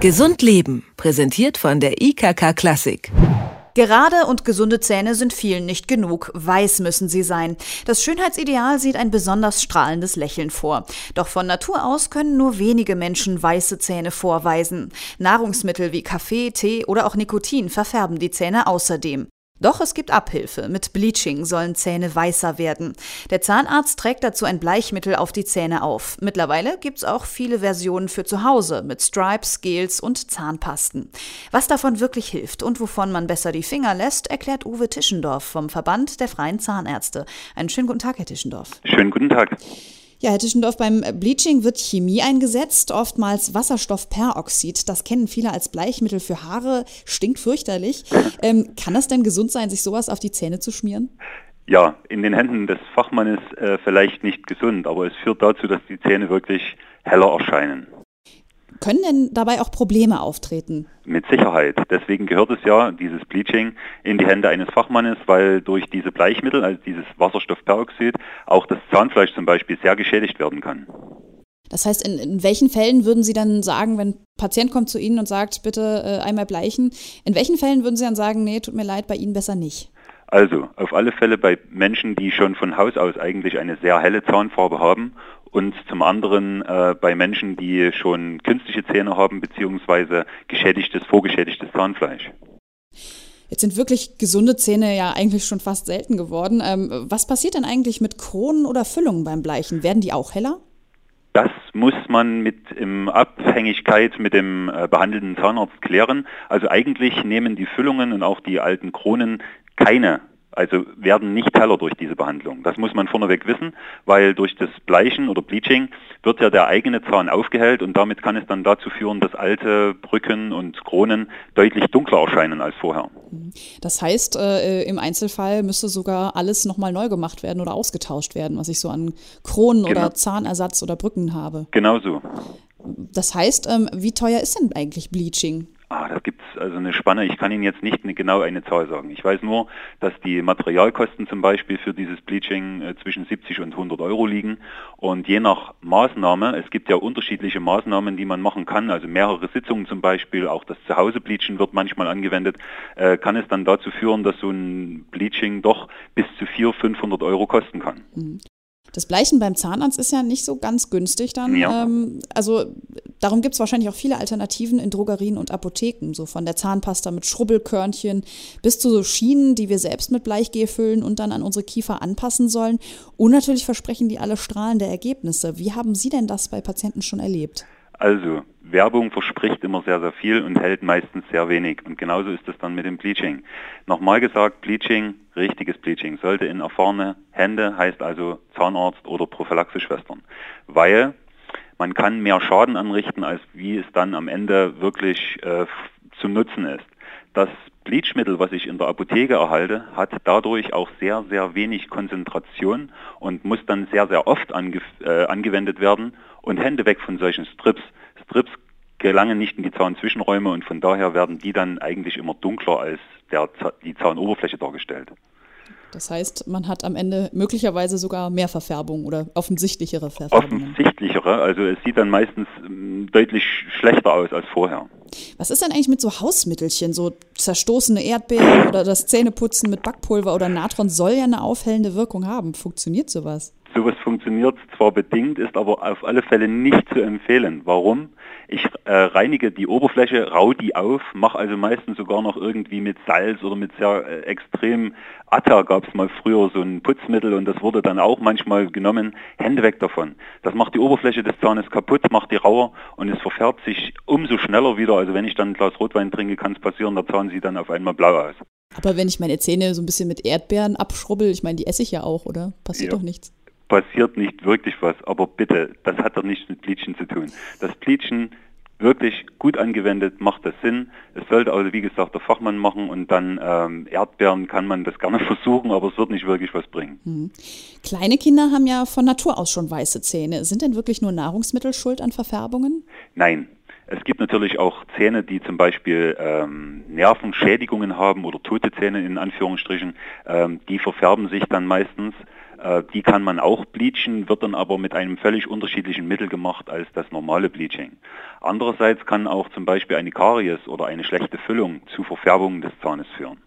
Gesund Leben, präsentiert von der IKK Klassik. Gerade und gesunde Zähne sind vielen nicht genug. Weiß müssen sie sein. Das Schönheitsideal sieht ein besonders strahlendes Lächeln vor. Doch von Natur aus können nur wenige Menschen weiße Zähne vorweisen. Nahrungsmittel wie Kaffee, Tee oder auch Nikotin verfärben die Zähne außerdem. Doch es gibt Abhilfe. Mit Bleaching sollen Zähne weißer werden. Der Zahnarzt trägt dazu ein Bleichmittel auf die Zähne auf. Mittlerweile gibt's auch viele Versionen für zu Hause mit Stripes, Gels und Zahnpasten. Was davon wirklich hilft und wovon man besser die Finger lässt, erklärt Uwe Tischendorf vom Verband der Freien Zahnärzte. Einen schönen guten Tag, Herr Tischendorf. Schönen guten Tag. Ja, Herr Tischendorf, beim Bleaching wird Chemie eingesetzt, oftmals Wasserstoffperoxid. Das kennen viele als Bleichmittel für Haare, stinkt fürchterlich. Ähm, kann das denn gesund sein, sich sowas auf die Zähne zu schmieren? Ja, in den Händen des Fachmannes äh, vielleicht nicht gesund, aber es führt dazu, dass die Zähne wirklich heller erscheinen. Können denn dabei auch Probleme auftreten? Mit Sicherheit. Deswegen gehört es ja, dieses Bleaching, in die Hände eines Fachmannes, weil durch diese Bleichmittel, also dieses Wasserstoffperoxid, auch das Zahnfleisch zum Beispiel sehr geschädigt werden kann. Das heißt, in, in welchen Fällen würden Sie dann sagen, wenn ein Patient kommt zu Ihnen und sagt, bitte äh, einmal bleichen, in welchen Fällen würden Sie dann sagen, nee, tut mir leid, bei Ihnen besser nicht? Also, auf alle Fälle bei Menschen, die schon von Haus aus eigentlich eine sehr helle Zahnfarbe haben und zum anderen äh, bei Menschen, die schon künstliche Zähne haben beziehungsweise geschädigtes, vorgeschädigtes Zahnfleisch. Jetzt sind wirklich gesunde Zähne ja eigentlich schon fast selten geworden. Ähm, was passiert denn eigentlich mit Kronen oder Füllungen beim Bleichen? Werden die auch heller? Das muss man mit in Abhängigkeit mit dem äh, behandelnden Zahnarzt klären. Also eigentlich nehmen die Füllungen und auch die alten Kronen keine also werden nicht heller durch diese Behandlung. Das muss man vorneweg wissen, weil durch das Bleichen oder Bleaching wird ja der eigene Zahn aufgehellt und damit kann es dann dazu führen, dass alte Brücken und Kronen deutlich dunkler erscheinen als vorher. Das heißt, äh, im Einzelfall müsste sogar alles nochmal neu gemacht werden oder ausgetauscht werden, was ich so an Kronen genau. oder Zahnersatz oder Brücken habe. Genau so. Das heißt, ähm, wie teuer ist denn eigentlich Bleaching? Ah, da gibt es also eine Spanne. Ich kann Ihnen jetzt nicht eine, genau eine Zahl sagen. Ich weiß nur, dass die Materialkosten zum Beispiel für dieses Bleaching äh, zwischen 70 und 100 Euro liegen. Und je nach Maßnahme, es gibt ja unterschiedliche Maßnahmen, die man machen kann, also mehrere Sitzungen zum Beispiel, auch das Zuhause-Bleachen wird manchmal angewendet, äh, kann es dann dazu führen, dass so ein Bleaching doch bis zu 400, 500 Euro kosten kann. Mhm. Das Bleichen beim Zahnarzt ist ja nicht so ganz günstig dann. Ja. Ähm, also darum gibt es wahrscheinlich auch viele Alternativen in Drogerien und Apotheken, so von der Zahnpasta mit Schrubbelkörnchen bis zu so Schienen, die wir selbst mit Bleichgel füllen und dann an unsere Kiefer anpassen sollen. Und natürlich versprechen die alle strahlende Ergebnisse. Wie haben Sie denn das bei Patienten schon erlebt? Also, Werbung verspricht immer sehr, sehr viel und hält meistens sehr wenig. Und genauso ist es dann mit dem Bleaching. Nochmal gesagt, Bleaching, richtiges Bleaching, sollte in erfahrene Hände, heißt also Zahnarzt oder Prophylaxeschwestern. Weil man kann mehr Schaden anrichten, als wie es dann am Ende wirklich äh, zum Nutzen ist. Das Bleachmittel, was ich in der Apotheke erhalte, hat dadurch auch sehr, sehr wenig Konzentration und muss dann sehr, sehr oft ange äh, angewendet werden und Hände weg von solchen Strips. Strips gelangen nicht in die Zahnzwischenräume und von daher werden die dann eigentlich immer dunkler als der, die Zahnoberfläche dargestellt. Das heißt, man hat am Ende möglicherweise sogar mehr Verfärbung oder offensichtlichere Verfärbungen. Offensichtlichere, also es sieht dann meistens ähm, deutlich schlechter aus als vorher. Was ist denn eigentlich mit so Hausmittelchen, so zerstoßene Erdbeeren oder das Zähneputzen mit Backpulver oder Natron soll ja eine aufhellende Wirkung haben. Funktioniert sowas? Funktioniert zwar bedingt, ist aber auf alle Fälle nicht zu empfehlen. Warum? Ich äh, reinige die Oberfläche, rau die auf, mache also meistens sogar noch irgendwie mit Salz oder mit sehr äh, extrem Atta gab es mal früher so ein Putzmittel und das wurde dann auch manchmal genommen. Hände weg davon. Das macht die Oberfläche des Zahnes kaputt, macht die rauer und es verfärbt sich umso schneller wieder. Also wenn ich dann ein Glas Rotwein trinke, kann es passieren, der Zahn sieht dann auf einmal blau aus. Aber wenn ich meine Zähne so ein bisschen mit Erdbeeren abschrubbel, ich meine, die esse ich ja auch, oder? Passiert ja. doch nichts passiert nicht wirklich was. Aber bitte, das hat doch nichts mit Bleachen zu tun. Das Bleachen wirklich gut angewendet macht das Sinn. Es sollte also wie gesagt der Fachmann machen und dann ähm, Erdbeeren kann man das gerne versuchen, aber es wird nicht wirklich was bringen. Mhm. Kleine Kinder haben ja von Natur aus schon weiße Zähne. Sind denn wirklich nur Nahrungsmittel schuld an Verfärbungen? Nein. Es gibt natürlich auch Zähne, die zum Beispiel ähm, Nervenschädigungen haben oder tote Zähne in Anführungsstrichen. Ähm, die verfärben sich dann meistens. Äh, die kann man auch bleachen, wird dann aber mit einem völlig unterschiedlichen Mittel gemacht als das normale Bleaching. Andererseits kann auch zum Beispiel eine Karies oder eine schlechte Füllung zu Verfärbungen des Zahnes führen.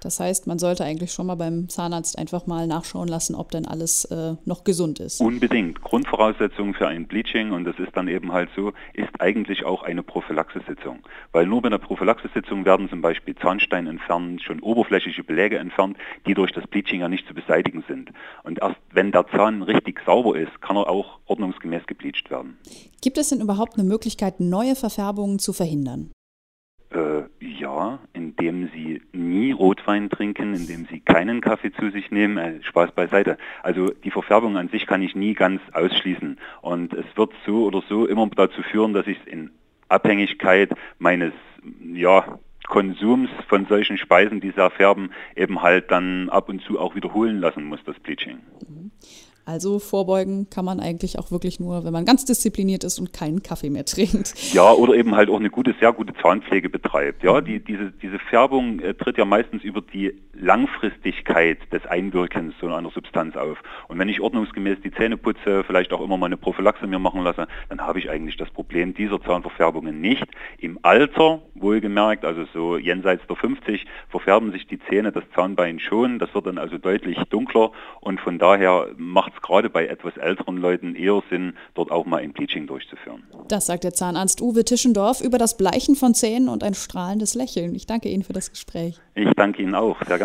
Das heißt, man sollte eigentlich schon mal beim Zahnarzt einfach mal nachschauen lassen, ob denn alles äh, noch gesund ist. Unbedingt. Grundvoraussetzung für ein Bleaching, und das ist dann eben halt so, ist eigentlich auch eine Prophylaxesitzung. Weil nur bei einer Prophylaxesitzung werden zum Beispiel Zahnstein entfernt, schon oberflächliche Beläge entfernt, die durch das Bleaching ja nicht zu beseitigen sind. Und erst wenn der Zahn richtig sauber ist, kann er auch ordnungsgemäß gebleached werden. Gibt es denn überhaupt eine Möglichkeit, neue Verfärbungen zu verhindern? Äh, indem Sie nie Rotwein trinken, indem Sie keinen Kaffee zu sich nehmen. Äh, Spaß beiseite. Also die Verfärbung an sich kann ich nie ganz ausschließen. Und es wird so oder so immer dazu führen, dass ich es in Abhängigkeit meines ja, Konsums von solchen Speisen, die sehr färben, eben halt dann ab und zu auch wiederholen lassen muss, das Bleaching. Mhm. Also vorbeugen kann man eigentlich auch wirklich nur, wenn man ganz diszipliniert ist und keinen Kaffee mehr trinkt. Ja, oder eben halt auch eine gute, sehr gute Zahnpflege betreibt. Ja, die, diese, diese Färbung äh, tritt ja meistens über die Langfristigkeit des Einwirkens so einer Substanz auf. Und wenn ich ordnungsgemäß die Zähne putze, vielleicht auch immer mal eine Prophylaxe mir machen lasse, dann habe ich eigentlich das Problem dieser Zahnverfärbungen nicht. Im Alter, wohlgemerkt, also so jenseits der 50, verfärben sich die Zähne, das Zahnbein schon. Das wird dann also deutlich dunkler und von daher macht es gerade bei etwas älteren Leuten eher Sinn, dort auch mal ein Bleaching durchzuführen. Das sagt der Zahnarzt Uwe Tischendorf über das Bleichen von Zähnen und ein strahlendes Lächeln. Ich danke Ihnen für das Gespräch. Ich danke Ihnen auch, sehr